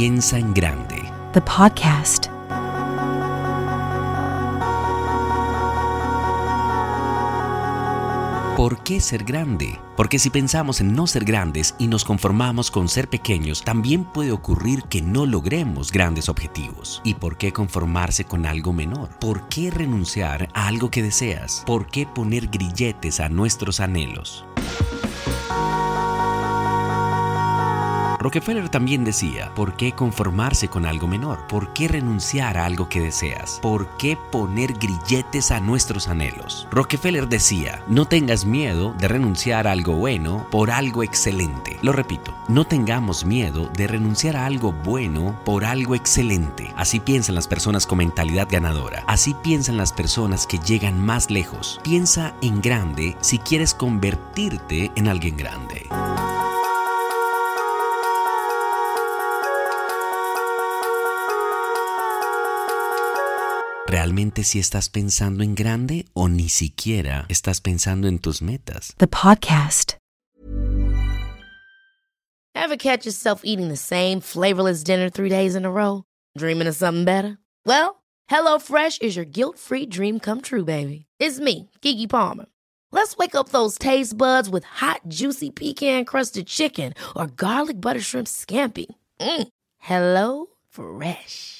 Piensa en grande. The podcast. ¿Por qué ser grande? Porque si pensamos en no ser grandes y nos conformamos con ser pequeños, también puede ocurrir que no logremos grandes objetivos. ¿Y por qué conformarse con algo menor? ¿Por qué renunciar a algo que deseas? ¿Por qué poner grilletes a nuestros anhelos? Rockefeller también decía, ¿por qué conformarse con algo menor? ¿Por qué renunciar a algo que deseas? ¿Por qué poner grilletes a nuestros anhelos? Rockefeller decía, no tengas miedo de renunciar a algo bueno por algo excelente. Lo repito, no tengamos miedo de renunciar a algo bueno por algo excelente. Así piensan las personas con mentalidad ganadora. Así piensan las personas que llegan más lejos. Piensa en grande si quieres convertirte en alguien grande. ¿Realmente si estás pensando en grande o ni siquiera estás pensando en tus metas? The podcast. Ever catch yourself eating the same flavorless dinner three days in a row? Dreaming of something better? Well, HelloFresh is your guilt-free dream come true, baby. It's me, Keke Palmer. Let's wake up those taste buds with hot, juicy pecan-crusted chicken or garlic butter shrimp scampi. Mm. Hello Fresh.